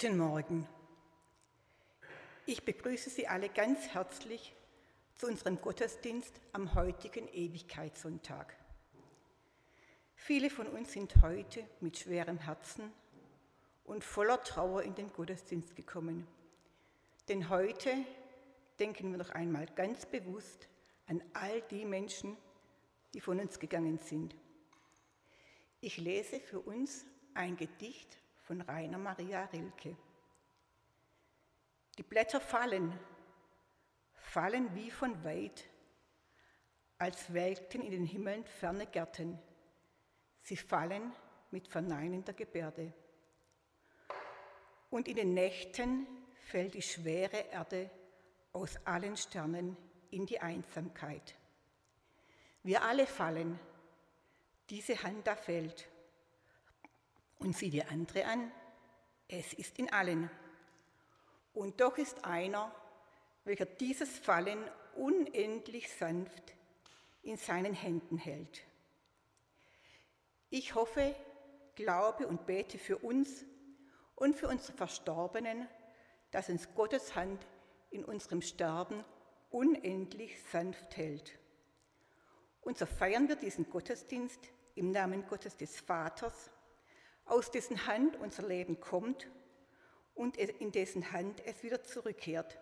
Guten Morgen. Ich begrüße Sie alle ganz herzlich zu unserem Gottesdienst am heutigen Ewigkeitssonntag. Viele von uns sind heute mit schwerem Herzen und voller Trauer in den Gottesdienst gekommen. Denn heute denken wir noch einmal ganz bewusst an all die Menschen, die von uns gegangen sind. Ich lese für uns ein Gedicht von Rainer Maria Rilke. Die Blätter fallen, fallen wie von weit, als welkten in den Himmeln ferne Gärten. Sie fallen mit verneinender Gebärde. Und in den Nächten fällt die schwere Erde aus allen Sternen in die Einsamkeit. Wir alle fallen, diese Hand da fällt. Und sieh die andere an, es ist in allen. Und doch ist einer, welcher dieses Fallen unendlich sanft in seinen Händen hält. Ich hoffe, glaube und bete für uns und für unsere Verstorbenen, dass uns Gottes Hand in unserem Sterben unendlich sanft hält. Und so feiern wir diesen Gottesdienst im Namen Gottes des Vaters, aus dessen Hand unser Leben kommt und in dessen Hand es wieder zurückkehrt.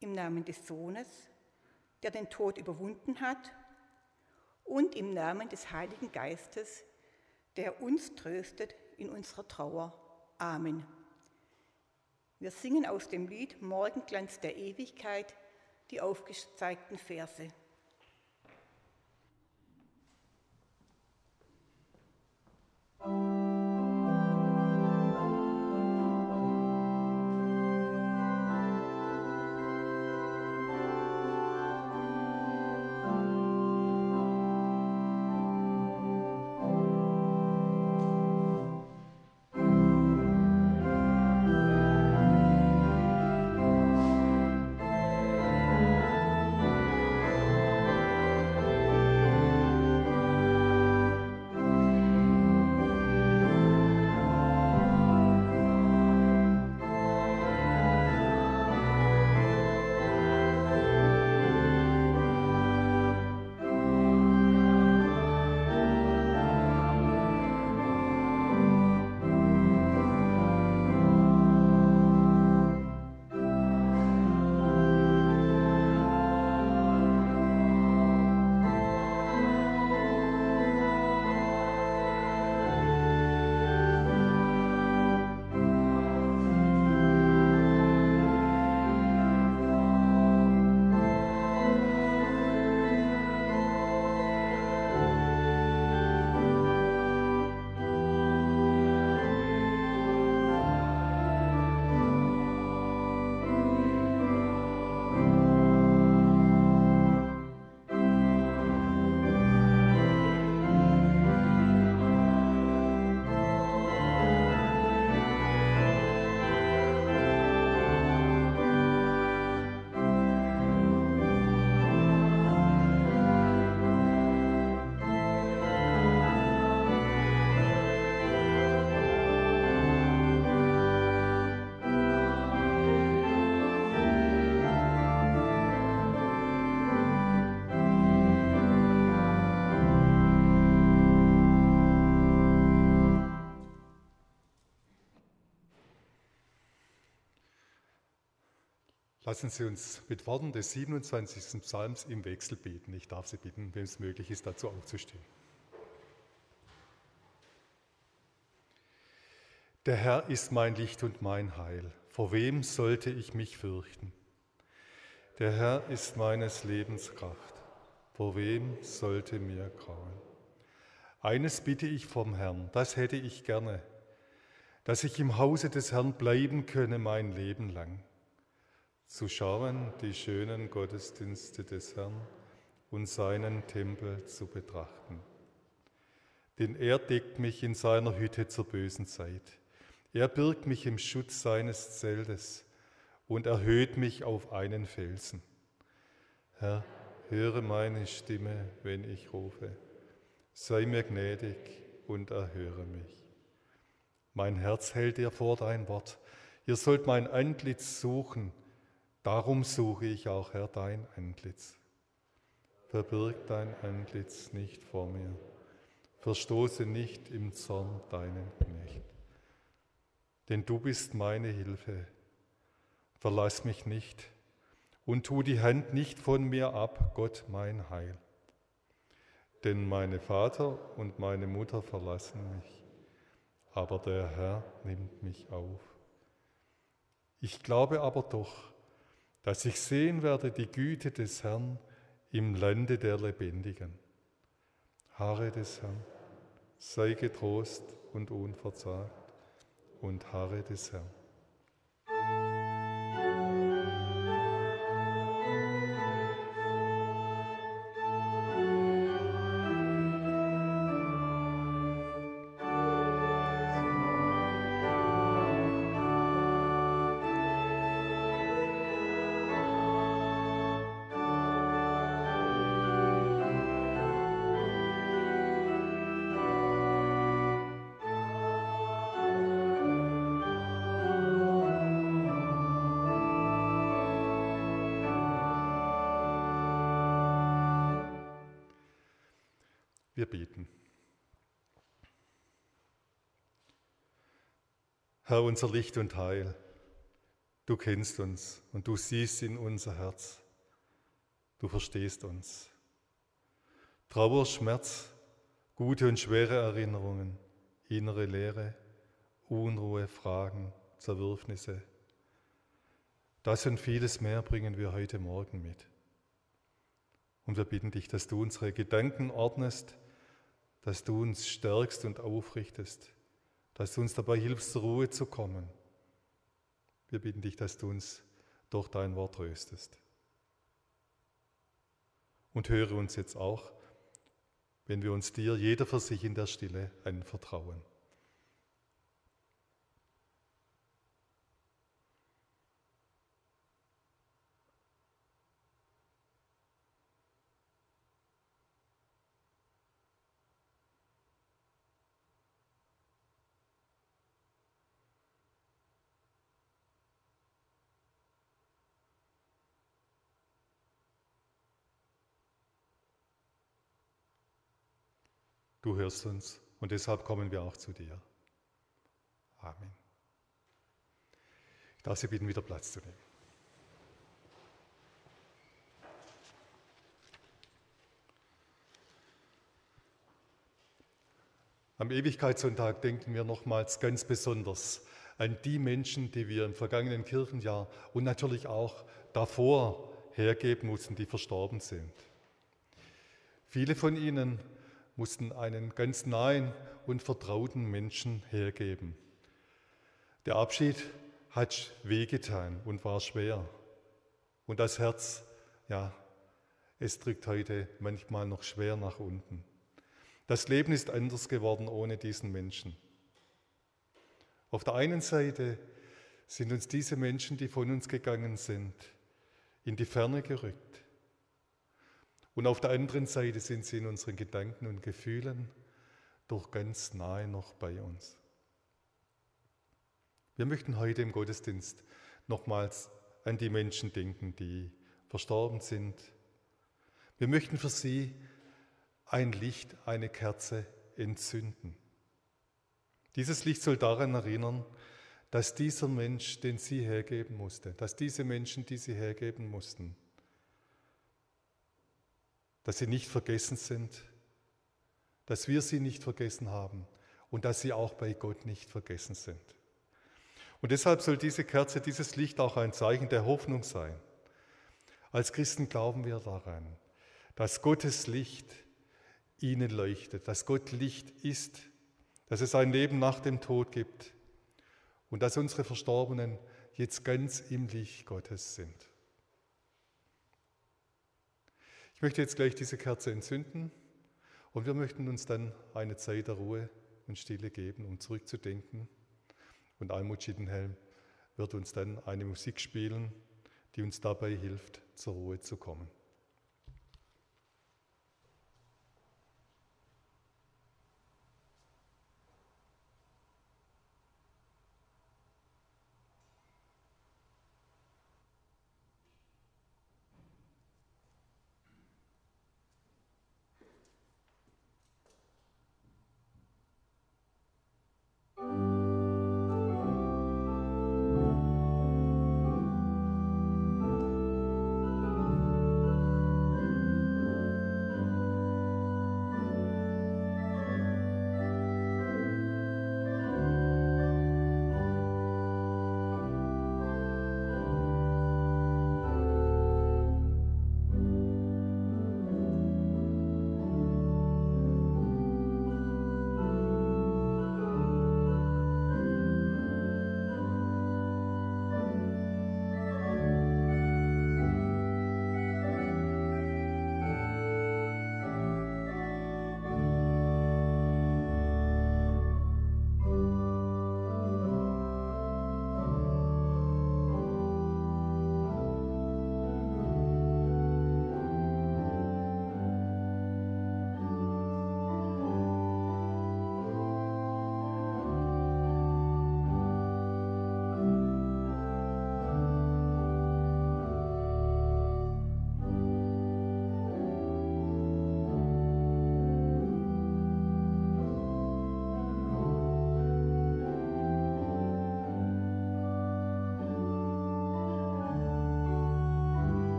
Im Namen des Sohnes, der den Tod überwunden hat, und im Namen des Heiligen Geistes, der uns tröstet in unserer Trauer. Amen. Wir singen aus dem Lied Morgenglanz der Ewigkeit die aufgezeigten Verse. Lassen Sie uns mit Worten des 27. Psalms im Wechsel beten. Ich darf Sie bitten, wenn es möglich ist, dazu aufzustehen. Der Herr ist mein Licht und mein Heil. Vor wem sollte ich mich fürchten? Der Herr ist meines Lebens Kraft. Vor wem sollte mir grauen? Eines bitte ich vom Herrn, das hätte ich gerne, dass ich im Hause des Herrn bleiben könne mein Leben lang zu schauen, die schönen Gottesdienste des Herrn und seinen Tempel zu betrachten. Denn er deckt mich in seiner Hütte zur bösen Zeit. Er birgt mich im Schutz seines Zeltes und erhöht mich auf einen Felsen. Herr, höre meine Stimme, wenn ich rufe. Sei mir gnädig und erhöre mich. Mein Herz hält dir vor dein Wort. Ihr sollt mein Antlitz suchen. Darum suche ich auch, Herr, dein Antlitz. Verbirg dein Antlitz nicht vor mir. Verstoße nicht im Zorn deinen Knecht. Denn du bist meine Hilfe. Verlass mich nicht und tu die Hand nicht von mir ab, Gott mein Heil. Denn meine Vater und meine Mutter verlassen mich, aber der Herr nimmt mich auf. Ich glaube aber doch, dass ich sehen werde die Güte des Herrn im Lande der Lebendigen. Harre des Herrn, sei getrost und unverzagt und harre des Herrn. Herr, unser Licht und Heil, du kennst uns und du siehst in unser Herz. Du verstehst uns. Trauer, Schmerz, gute und schwere Erinnerungen, innere Leere, Unruhe, Fragen, Zerwürfnisse. Das und vieles mehr bringen wir heute Morgen mit. Und wir bitten dich, dass du unsere Gedanken ordnest, dass du uns stärkst und aufrichtest, dass du uns dabei hilfst, zur Ruhe zu kommen. Wir bitten dich, dass du uns durch dein Wort tröstest. Und höre uns jetzt auch, wenn wir uns dir jeder für sich in der Stille anvertrauen. Du hörst uns und deshalb kommen wir auch zu dir. Amen. Ich darf Sie bitten, wieder Platz zu nehmen. Am Ewigkeitssonntag denken wir nochmals ganz besonders an die Menschen, die wir im vergangenen Kirchenjahr und natürlich auch davor hergeben mussten, die verstorben sind. Viele von ihnen mussten einen ganz nahen und vertrauten Menschen hergeben. Der Abschied hat wehgetan und war schwer. Und das Herz, ja, es drückt heute manchmal noch schwer nach unten. Das Leben ist anders geworden ohne diesen Menschen. Auf der einen Seite sind uns diese Menschen, die von uns gegangen sind, in die Ferne gerückt. Und auf der anderen Seite sind sie in unseren Gedanken und Gefühlen doch ganz nahe noch bei uns. Wir möchten heute im Gottesdienst nochmals an die Menschen denken, die verstorben sind. Wir möchten für sie ein Licht, eine Kerze entzünden. Dieses Licht soll daran erinnern, dass dieser Mensch, den sie hergeben musste, dass diese Menschen, die sie hergeben mussten, dass sie nicht vergessen sind, dass wir sie nicht vergessen haben und dass sie auch bei Gott nicht vergessen sind. Und deshalb soll diese Kerze, dieses Licht auch ein Zeichen der Hoffnung sein. Als Christen glauben wir daran, dass Gottes Licht ihnen leuchtet, dass Gott Licht ist, dass es ein Leben nach dem Tod gibt und dass unsere Verstorbenen jetzt ganz im Licht Gottes sind. Ich möchte jetzt gleich diese Kerze entzünden und wir möchten uns dann eine Zeit der Ruhe und Stille geben, um zurückzudenken. Und Almut Schittenhelm wird uns dann eine Musik spielen, die uns dabei hilft, zur Ruhe zu kommen.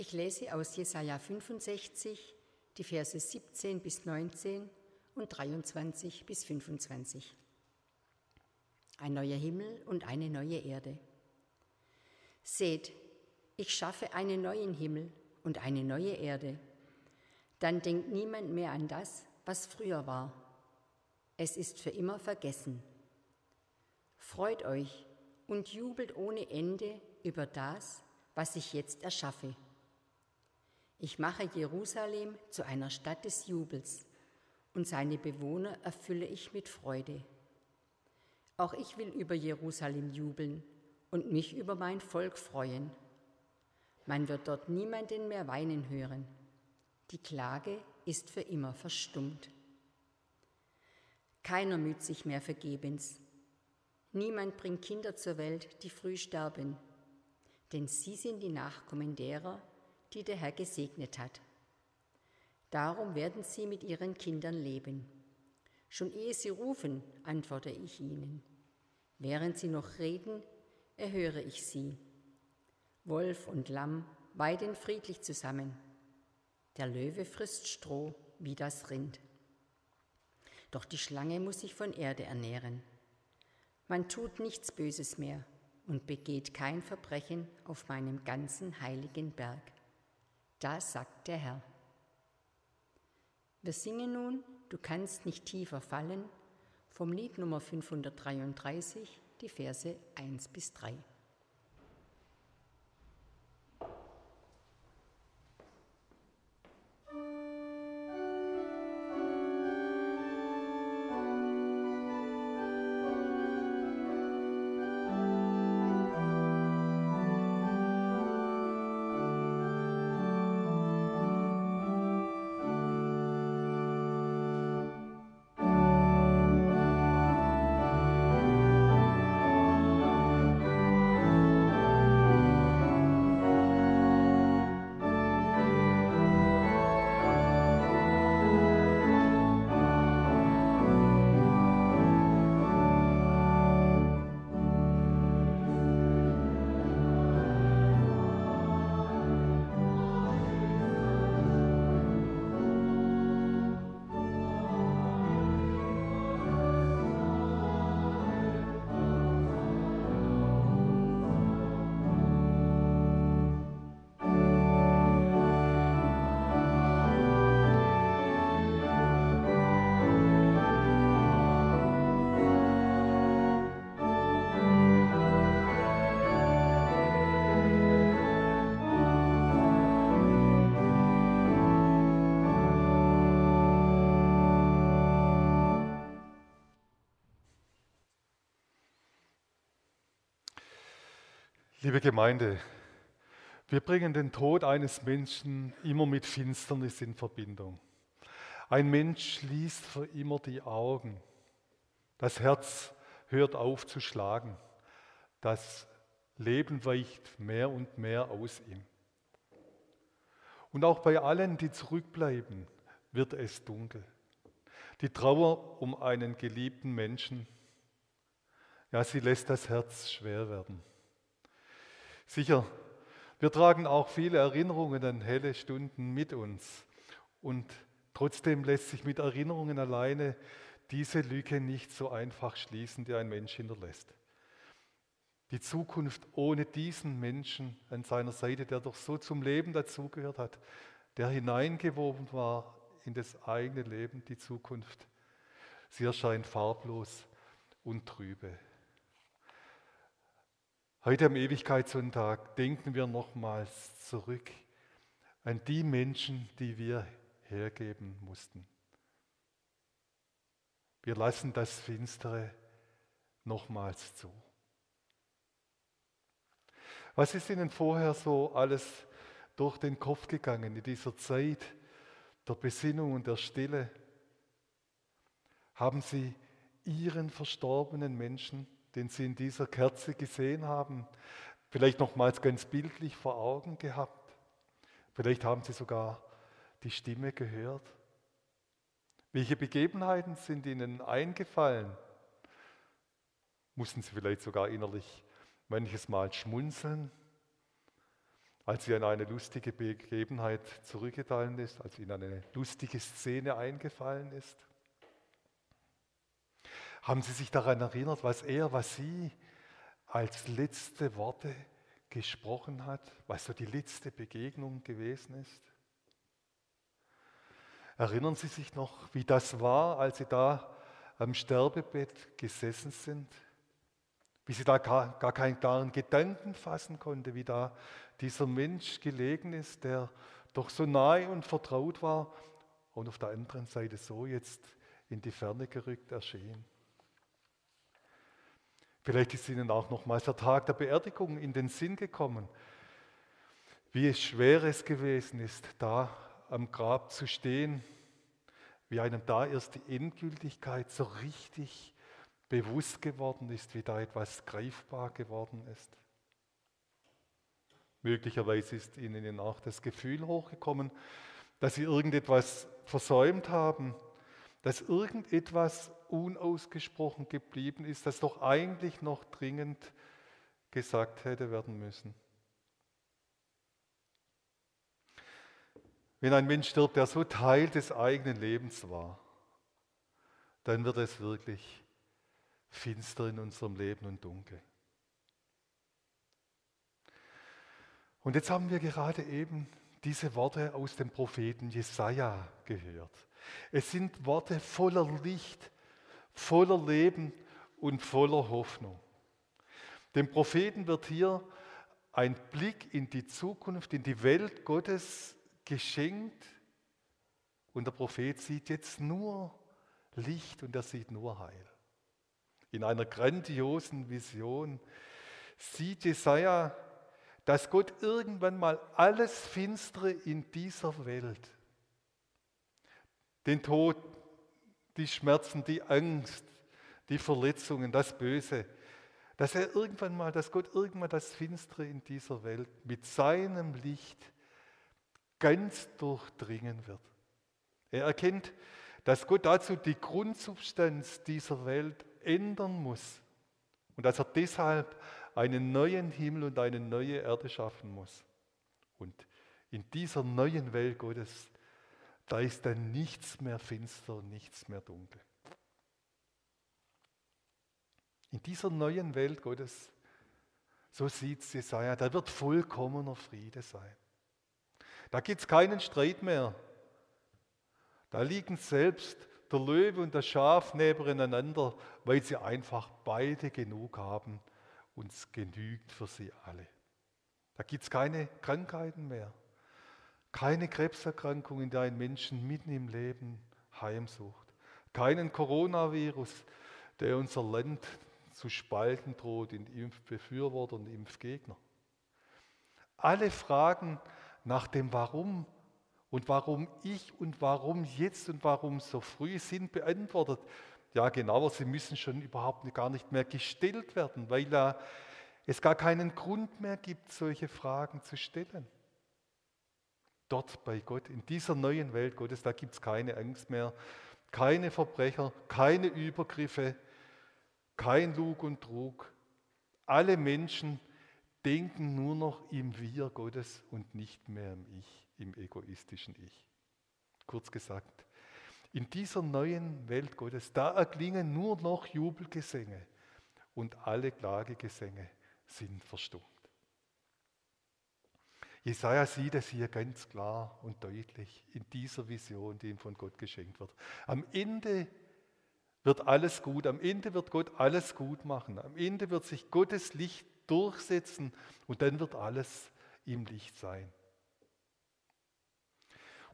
Ich lese aus Jesaja 65 die Verse 17 bis 19 und 23 bis 25. Ein neuer Himmel und eine neue Erde. Seht, ich schaffe einen neuen Himmel und eine neue Erde. Dann denkt niemand mehr an das, was früher war. Es ist für immer vergessen. Freut euch und jubelt ohne Ende über das, was ich jetzt erschaffe. Ich mache Jerusalem zu einer Stadt des Jubels und seine Bewohner erfülle ich mit Freude. Auch ich will über Jerusalem jubeln und mich über mein Volk freuen. Man wird dort niemanden mehr weinen hören. Die Klage ist für immer verstummt. Keiner müht sich mehr vergebens. Niemand bringt Kinder zur Welt, die früh sterben, denn sie sind die Nachkommen derer, die der Herr gesegnet hat. Darum werden sie mit ihren Kindern leben. Schon ehe sie rufen, antworte ich ihnen. Während sie noch reden, erhöre ich sie. Wolf und Lamm weiden friedlich zusammen. Der Löwe frisst Stroh wie das Rind. Doch die Schlange muss sich von Erde ernähren. Man tut nichts Böses mehr und begeht kein Verbrechen auf meinem ganzen heiligen Berg. Das sagt der Herr. Wir singen nun, du kannst nicht tiefer fallen, vom Lied Nummer 533, die Verse 1 bis 3. Liebe Gemeinde, wir bringen den Tod eines Menschen immer mit Finsternis in Verbindung. Ein Mensch schließt für immer die Augen. Das Herz hört auf zu schlagen. Das Leben weicht mehr und mehr aus ihm. Und auch bei allen, die zurückbleiben, wird es dunkel. Die Trauer um einen geliebten Menschen, ja, sie lässt das Herz schwer werden. Sicher, wir tragen auch viele Erinnerungen an helle Stunden mit uns. Und trotzdem lässt sich mit Erinnerungen alleine diese Lücke nicht so einfach schließen, die ein Mensch hinterlässt. Die Zukunft ohne diesen Menschen an seiner Seite, der doch so zum Leben dazugehört hat, der hineingewoben war in das eigene Leben, die Zukunft, sie erscheint farblos und trübe. Heute am Ewigkeitssonntag denken wir nochmals zurück an die Menschen, die wir hergeben mussten. Wir lassen das Finstere nochmals zu. Was ist Ihnen vorher so alles durch den Kopf gegangen in dieser Zeit der Besinnung und der Stille? Haben Sie Ihren verstorbenen Menschen den Sie in dieser Kerze gesehen haben, vielleicht nochmals ganz bildlich vor Augen gehabt. Vielleicht haben Sie sogar die Stimme gehört. Welche Begebenheiten sind Ihnen eingefallen? Mussten Sie vielleicht sogar innerlich manches Mal schmunzeln? als sie an eine lustige Begebenheit zurückgefallen ist, als ihnen eine lustige Szene eingefallen ist? Haben Sie sich daran erinnert, was er, was sie als letzte Worte gesprochen hat, was so die letzte Begegnung gewesen ist? Erinnern Sie sich noch, wie das war, als Sie da am Sterbebett gesessen sind? Wie sie da gar, gar keinen klaren Gedanken fassen konnte, wie da dieser Mensch gelegen ist, der doch so nahe und vertraut war und auf der anderen Seite so jetzt in die Ferne gerückt erschien. Vielleicht ist Ihnen auch nochmals der Tag der Beerdigung in den Sinn gekommen, wie schwer es gewesen ist, da am Grab zu stehen, wie einem da erst die Endgültigkeit so richtig bewusst geworden ist, wie da etwas greifbar geworden ist. Möglicherweise ist Ihnen auch das Gefühl hochgekommen, dass Sie irgendetwas versäumt haben, dass irgendetwas unausgesprochen geblieben ist, das doch eigentlich noch dringend gesagt hätte werden müssen. Wenn ein Mensch stirbt, der so Teil des eigenen Lebens war, dann wird es wirklich finster in unserem Leben und dunkel. Und jetzt haben wir gerade eben diese Worte aus dem Propheten Jesaja gehört. Es sind Worte voller Licht, voller Leben und voller Hoffnung. Dem Propheten wird hier ein Blick in die Zukunft, in die Welt Gottes geschenkt. Und der Prophet sieht jetzt nur Licht und er sieht nur Heil. In einer grandiosen Vision sieht Jesaja, dass Gott irgendwann mal alles Finstere in dieser Welt, den Tod, die Schmerzen, die Angst, die Verletzungen, das Böse, dass er irgendwann mal, dass Gott irgendwann das Finstere in dieser Welt mit seinem Licht ganz durchdringen wird. Er erkennt, dass Gott dazu die Grundsubstanz dieser Welt ändern muss und dass er deshalb einen neuen Himmel und eine neue Erde schaffen muss. Und in dieser neuen Welt Gottes, da ist dann nichts mehr finster, nichts mehr dunkel. In dieser neuen Welt Gottes, so sieht es Jesaja, da wird vollkommener Friede sein. Da gibt es keinen Streit mehr. Da liegen selbst der Löwe und das Schaf nebeneinander, weil sie einfach beide genug haben und es genügt für sie alle. Da gibt es keine Krankheiten mehr, keine Krebserkrankungen, die einen Menschen mitten im Leben heimsucht, keinen Coronavirus, der unser Land zu spalten droht in Impfbefürworter und Impfgegner. Alle Fragen nach dem Warum und warum ich und warum jetzt und warum so früh sind beantwortet. Ja, genauer, sie müssen schon überhaupt gar nicht mehr gestellt werden, weil es gar keinen Grund mehr gibt, solche Fragen zu stellen. Dort bei Gott, in dieser neuen Welt Gottes, da gibt es keine Angst mehr, keine Verbrecher, keine Übergriffe, kein Lug und Trug. Alle Menschen denken nur noch im Wir Gottes und nicht mehr im Ich, im egoistischen Ich. Kurz gesagt, in dieser neuen Welt Gottes, da erklingen nur noch Jubelgesänge und alle Klagegesänge sind verstummt. Jesaja sieht es hier ganz klar und deutlich in dieser Vision, die ihm von Gott geschenkt wird. Am Ende wird alles gut, am Ende wird Gott alles gut machen, am Ende wird sich Gottes Licht durchsetzen und dann wird alles im Licht sein.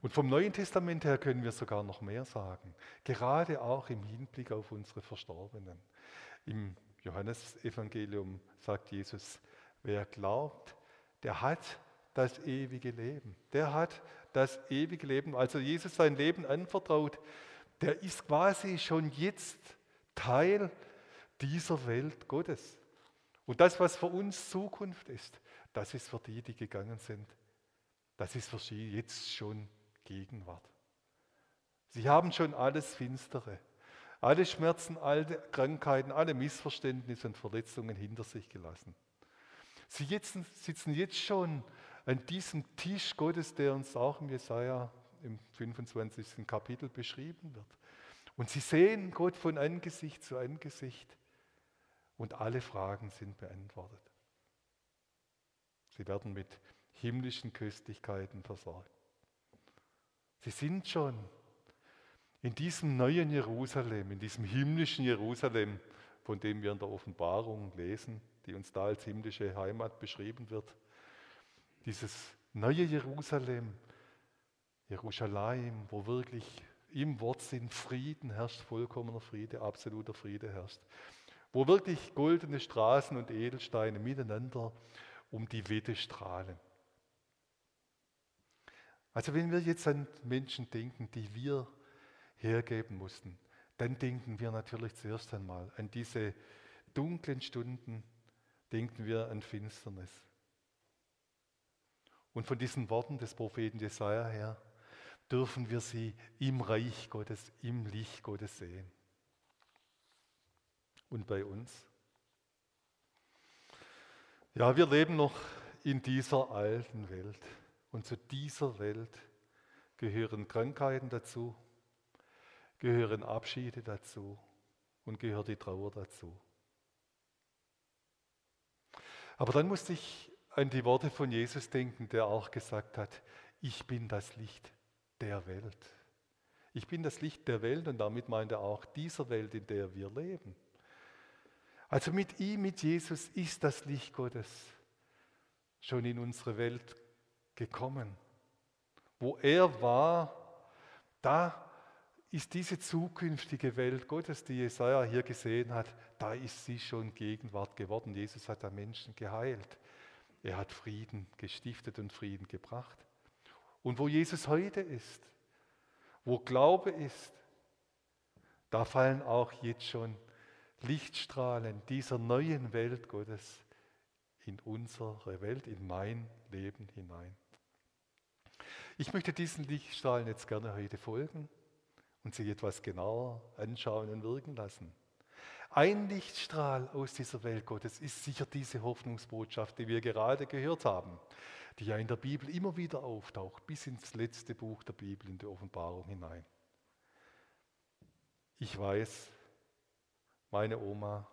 Und vom Neuen Testament her können wir sogar noch mehr sagen, gerade auch im Hinblick auf unsere Verstorbenen. Im Johannesevangelium sagt Jesus, wer glaubt, der hat das ewige Leben. Der hat das ewige Leben. Also Jesus sein Leben anvertraut, der ist quasi schon jetzt Teil dieser Welt Gottes. Und das, was für uns Zukunft ist, das ist für die, die gegangen sind, das ist für sie jetzt schon Gegenwart. Sie haben schon alles Finstere, alle Schmerzen, alle Krankheiten, alle Missverständnisse und Verletzungen hinter sich gelassen. Sie jetzt, sitzen jetzt schon an diesem Tisch Gottes, der uns auch im Jesaja im 25. Kapitel beschrieben wird. Und sie sehen Gott von Angesicht zu Angesicht und alle Fragen sind beantwortet. Sie werden mit himmlischen Köstlichkeiten versorgt. Sie sind schon in diesem neuen Jerusalem, in diesem himmlischen Jerusalem, von dem wir in der Offenbarung lesen, die uns da als himmlische Heimat beschrieben wird. Dieses neue Jerusalem, Jerusalem, wo wirklich im Wortsinn Frieden herrscht, vollkommener Friede, absoluter Friede herrscht, wo wirklich goldene Straßen und Edelsteine miteinander um die Wette strahlen. Also wenn wir jetzt an Menschen denken, die wir hergeben mussten, dann denken wir natürlich zuerst einmal an diese dunklen Stunden, denken wir an Finsternis. Und von diesen Worten des Propheten Jesaja her dürfen wir sie im Reich Gottes, im Licht Gottes sehen. Und bei uns? Ja, wir leben noch in dieser alten Welt. Und zu dieser Welt gehören Krankheiten dazu, gehören Abschiede dazu und gehört die Trauer dazu. Aber dann musste ich an die Worte von Jesus denken, der auch gesagt hat, ich bin das Licht der Welt. Ich bin das Licht der Welt und damit meint er auch dieser Welt, in der wir leben. Also mit ihm, mit Jesus ist das Licht Gottes schon in unsere Welt gekommen. Wo er war, da ist diese zukünftige Welt Gottes, die Jesaja hier gesehen hat, da ist sie schon Gegenwart geworden. Jesus hat da Menschen geheilt. Er hat Frieden gestiftet und Frieden gebracht. Und wo Jesus heute ist, wo Glaube ist, da fallen auch jetzt schon Lichtstrahlen dieser neuen Welt Gottes in unsere Welt, in mein Leben hinein. Ich möchte diesen Lichtstrahlen jetzt gerne heute folgen und sie etwas genauer anschauen und wirken lassen. Ein Lichtstrahl aus dieser Welt Gottes ist sicher diese Hoffnungsbotschaft, die wir gerade gehört haben die ja in der Bibel immer wieder auftaucht, bis ins letzte Buch der Bibel, in die Offenbarung hinein. Ich weiß, meine Oma,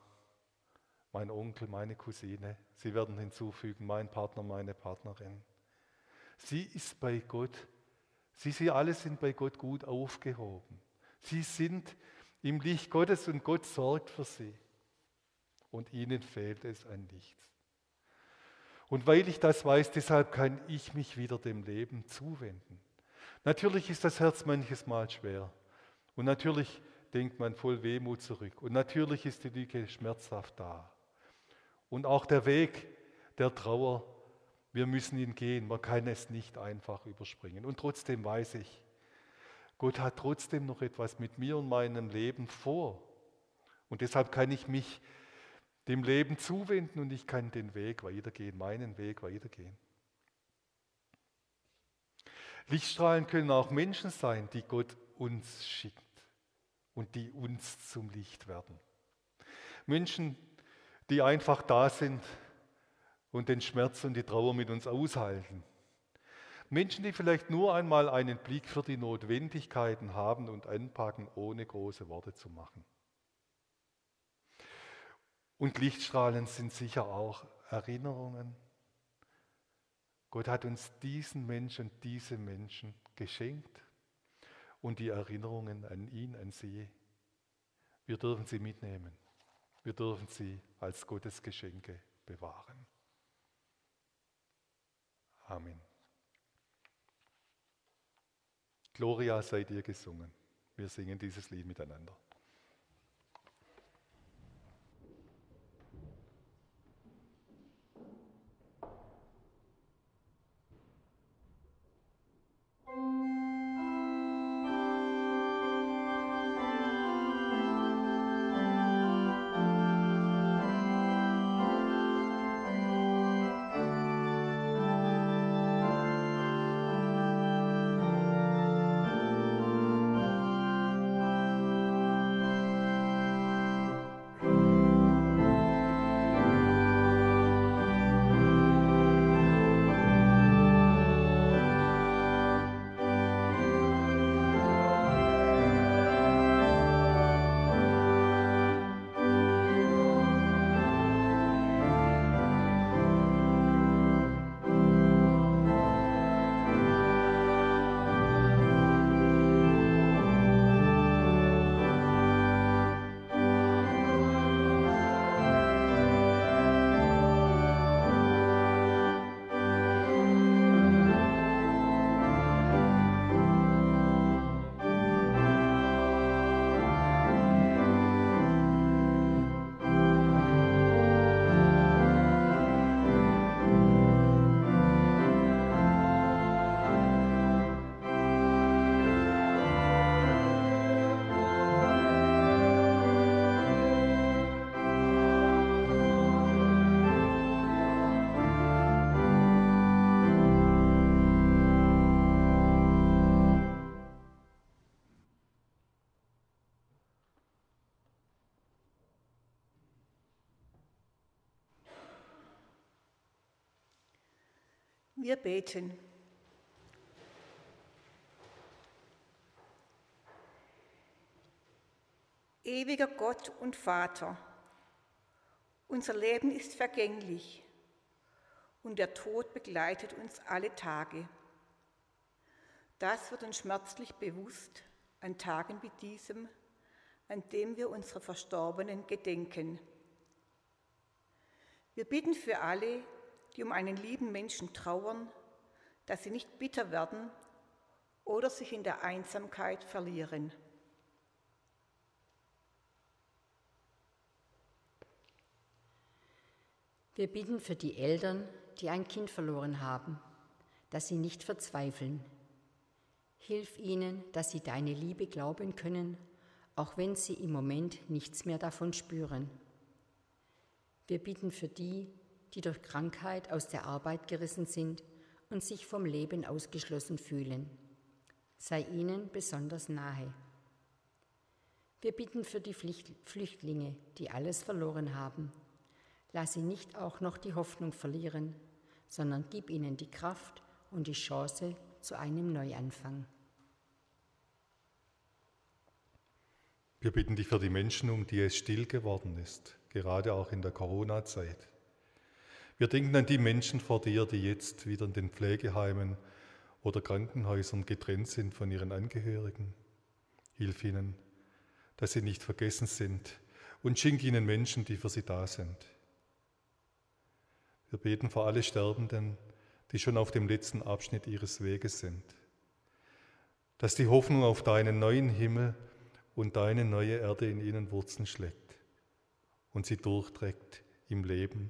mein Onkel, meine Cousine, sie werden hinzufügen, mein Partner, meine Partnerin. Sie ist bei Gott, sie, sie alle sind bei Gott gut aufgehoben. Sie sind im Licht Gottes und Gott sorgt für sie. Und ihnen fehlt es an nichts. Und weil ich das weiß, deshalb kann ich mich wieder dem Leben zuwenden. Natürlich ist das Herz manches Mal schwer. Und natürlich denkt man voll Wehmut zurück. Und natürlich ist die Lücke schmerzhaft da. Und auch der Weg der Trauer, wir müssen ihn gehen. Man kann es nicht einfach überspringen. Und trotzdem weiß ich, Gott hat trotzdem noch etwas mit mir und meinem Leben vor. Und deshalb kann ich mich dem Leben zuwenden und ich kann den Weg weitergehen, meinen Weg weitergehen. Lichtstrahlen können auch Menschen sein, die Gott uns schickt und die uns zum Licht werden. Menschen, die einfach da sind und den Schmerz und die Trauer mit uns aushalten. Menschen, die vielleicht nur einmal einen Blick für die Notwendigkeiten haben und anpacken, ohne große Worte zu machen. Und Lichtstrahlen sind sicher auch Erinnerungen. Gott hat uns diesen Menschen, diese Menschen geschenkt und die Erinnerungen an ihn, an sie. Wir dürfen sie mitnehmen. Wir dürfen sie als Gottes Geschenke bewahren. Amen. Gloria sei dir gesungen. Wir singen dieses Lied miteinander. Wir beten. Ewiger Gott und Vater, unser Leben ist vergänglich und der Tod begleitet uns alle Tage. Das wird uns schmerzlich bewusst an Tagen wie diesem, an dem wir unsere Verstorbenen gedenken. Wir bitten für alle, die um einen lieben Menschen trauern, dass sie nicht bitter werden oder sich in der Einsamkeit verlieren. Wir bitten für die Eltern, die ein Kind verloren haben, dass sie nicht verzweifeln. Hilf ihnen, dass sie deine Liebe glauben können, auch wenn sie im Moment nichts mehr davon spüren. Wir bitten für die, die durch Krankheit aus der Arbeit gerissen sind und sich vom Leben ausgeschlossen fühlen. Sei ihnen besonders nahe. Wir bitten für die Flüchtlinge, die alles verloren haben. Lass sie nicht auch noch die Hoffnung verlieren, sondern gib ihnen die Kraft und die Chance zu einem Neuanfang. Wir bitten dich für die Menschen, um die es still geworden ist, gerade auch in der Corona-Zeit. Wir denken an die Menschen vor dir, die jetzt wieder in den Pflegeheimen oder Krankenhäusern getrennt sind von ihren Angehörigen. Hilf ihnen, dass sie nicht vergessen sind und schenk ihnen Menschen, die für sie da sind. Wir beten für alle Sterbenden, die schon auf dem letzten Abschnitt ihres Weges sind, dass die Hoffnung auf deinen neuen Himmel und deine neue Erde in ihnen Wurzeln schlägt und sie durchträgt im Leben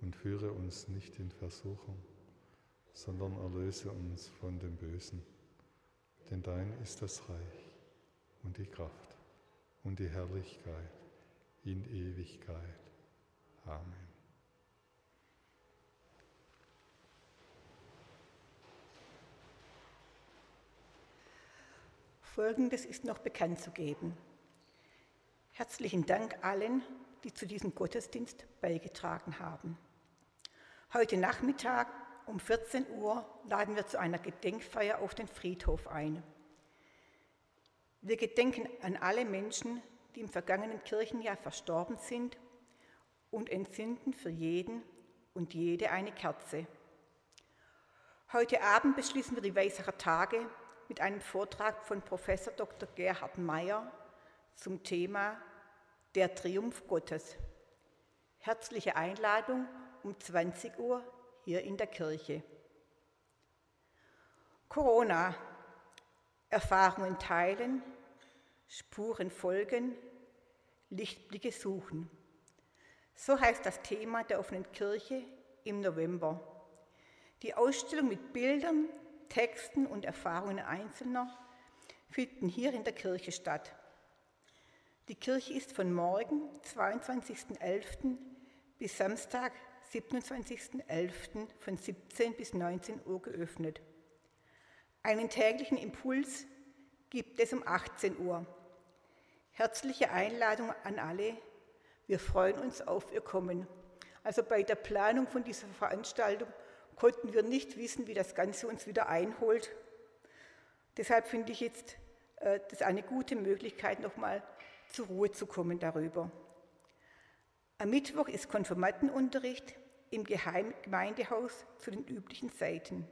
und führe uns nicht in Versuchung, sondern erlöse uns von dem Bösen. Denn dein ist das Reich und die Kraft und die Herrlichkeit in Ewigkeit. Amen. Folgendes ist noch bekannt zu geben. Herzlichen Dank allen, die zu diesem Gottesdienst beigetragen haben. Heute Nachmittag um 14 Uhr laden wir zu einer Gedenkfeier auf den Friedhof ein. Wir gedenken an alle Menschen, die im vergangenen Kirchenjahr verstorben sind und entzünden für jeden und jede eine Kerze. Heute Abend beschließen wir die Weißacher Tage mit einem Vortrag von Professor Dr. Gerhard Meyer zum Thema Der Triumph Gottes. Herzliche Einladung um 20 Uhr hier in der Kirche. Corona. Erfahrungen teilen, Spuren folgen, Lichtblicke suchen. So heißt das Thema der offenen Kirche im November. Die Ausstellung mit Bildern, Texten und Erfahrungen Einzelner finden hier in der Kirche statt. Die Kirche ist von morgen, 22.11. bis Samstag, 27.11. von 17 bis 19 Uhr geöffnet. Einen täglichen Impuls gibt es um 18 Uhr. Herzliche Einladung an alle. Wir freuen uns auf Ihr Kommen. Also bei der Planung von dieser Veranstaltung konnten wir nicht wissen, wie das Ganze uns wieder einholt. Deshalb finde ich jetzt äh, das eine gute Möglichkeit, nochmal zur Ruhe zu kommen darüber. Am Mittwoch ist Konfirmandenunterricht im Gemeindehaus zu den üblichen Zeiten.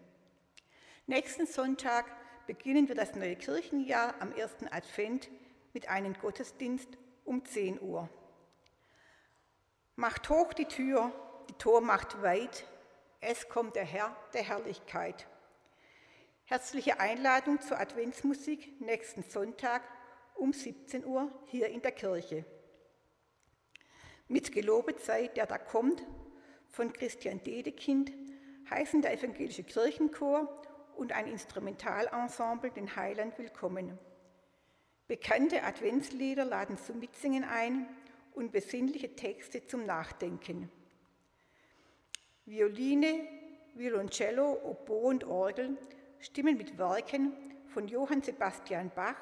Nächsten Sonntag beginnen wir das neue Kirchenjahr am ersten Advent mit einem Gottesdienst um 10 Uhr. Macht hoch die Tür, die Tor macht weit, es kommt der Herr der Herrlichkeit. Herzliche Einladung zur Adventsmusik nächsten Sonntag um 17 Uhr hier in der Kirche. Mit Gelobet sei, der da kommt, von Christian Dedekind, heißen der Evangelische Kirchenchor und ein Instrumentalensemble den Heiland willkommen. Bekannte Adventslieder laden zum Mitsingen ein und besinnliche Texte zum Nachdenken. Violine, Violoncello, Oboe und Orgel stimmen mit Werken von Johann Sebastian Bach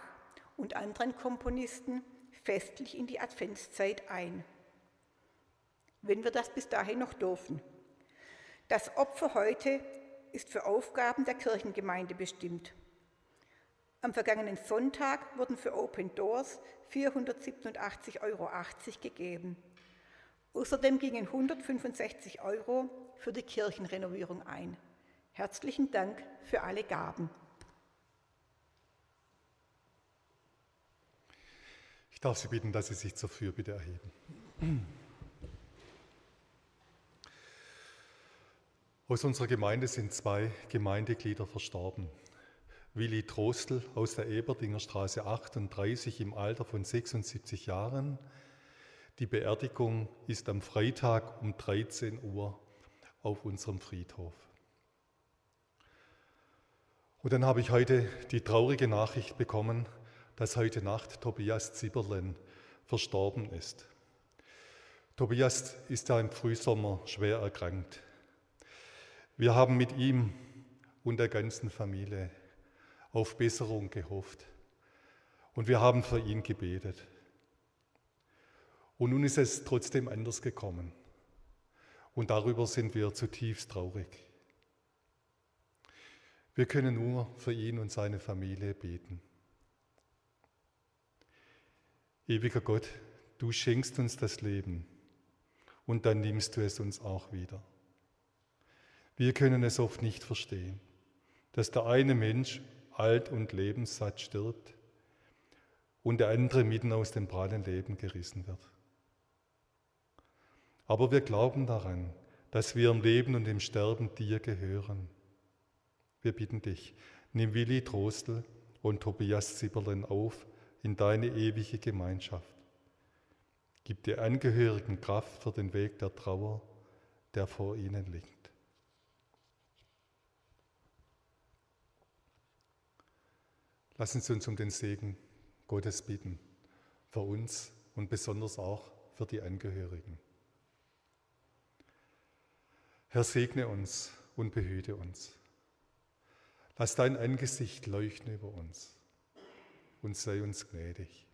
und anderen Komponisten festlich in die Adventszeit ein. Wenn wir das bis dahin noch dürfen. Das Opfer heute ist für Aufgaben der Kirchengemeinde bestimmt. Am vergangenen Sonntag wurden für Open Doors 487,80 Euro gegeben. Außerdem gingen 165 Euro für die Kirchenrenovierung ein. Herzlichen Dank für alle Gaben. Ich darf Sie bitten, dass Sie sich zur Fürbitte erheben. Aus unserer Gemeinde sind zwei Gemeindeglieder verstorben. Willi Trostel aus der Eberdinger Straße 38 im Alter von 76 Jahren. Die Beerdigung ist am Freitag um 13 Uhr auf unserem Friedhof. Und dann habe ich heute die traurige Nachricht bekommen, dass heute Nacht Tobias Zibberlen verstorben ist. Tobias ist ja im Frühsommer schwer erkrankt. Wir haben mit ihm und der ganzen Familie auf Besserung gehofft. Und wir haben für ihn gebetet. Und nun ist es trotzdem anders gekommen. Und darüber sind wir zutiefst traurig. Wir können nur für ihn und seine Familie beten. Ewiger Gott, du schenkst uns das Leben und dann nimmst du es uns auch wieder. Wir können es oft nicht verstehen, dass der eine Mensch alt und lebenssatt stirbt und der andere mitten aus dem prallen Leben gerissen wird. Aber wir glauben daran, dass wir im Leben und im Sterben dir gehören. Wir bitten dich, nimm Willi Trostel und Tobias Zibberlen auf in deine ewige Gemeinschaft. Gib die Angehörigen Kraft für den Weg der Trauer, der vor ihnen liegt. Lassen Sie uns um den Segen Gottes bitten, für uns und besonders auch für die Angehörigen. Herr, segne uns und behüte uns. Lass dein Angesicht leuchten über uns und sei uns gnädig.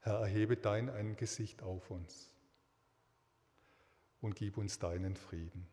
Herr, erhebe dein Angesicht auf uns und gib uns deinen Frieden.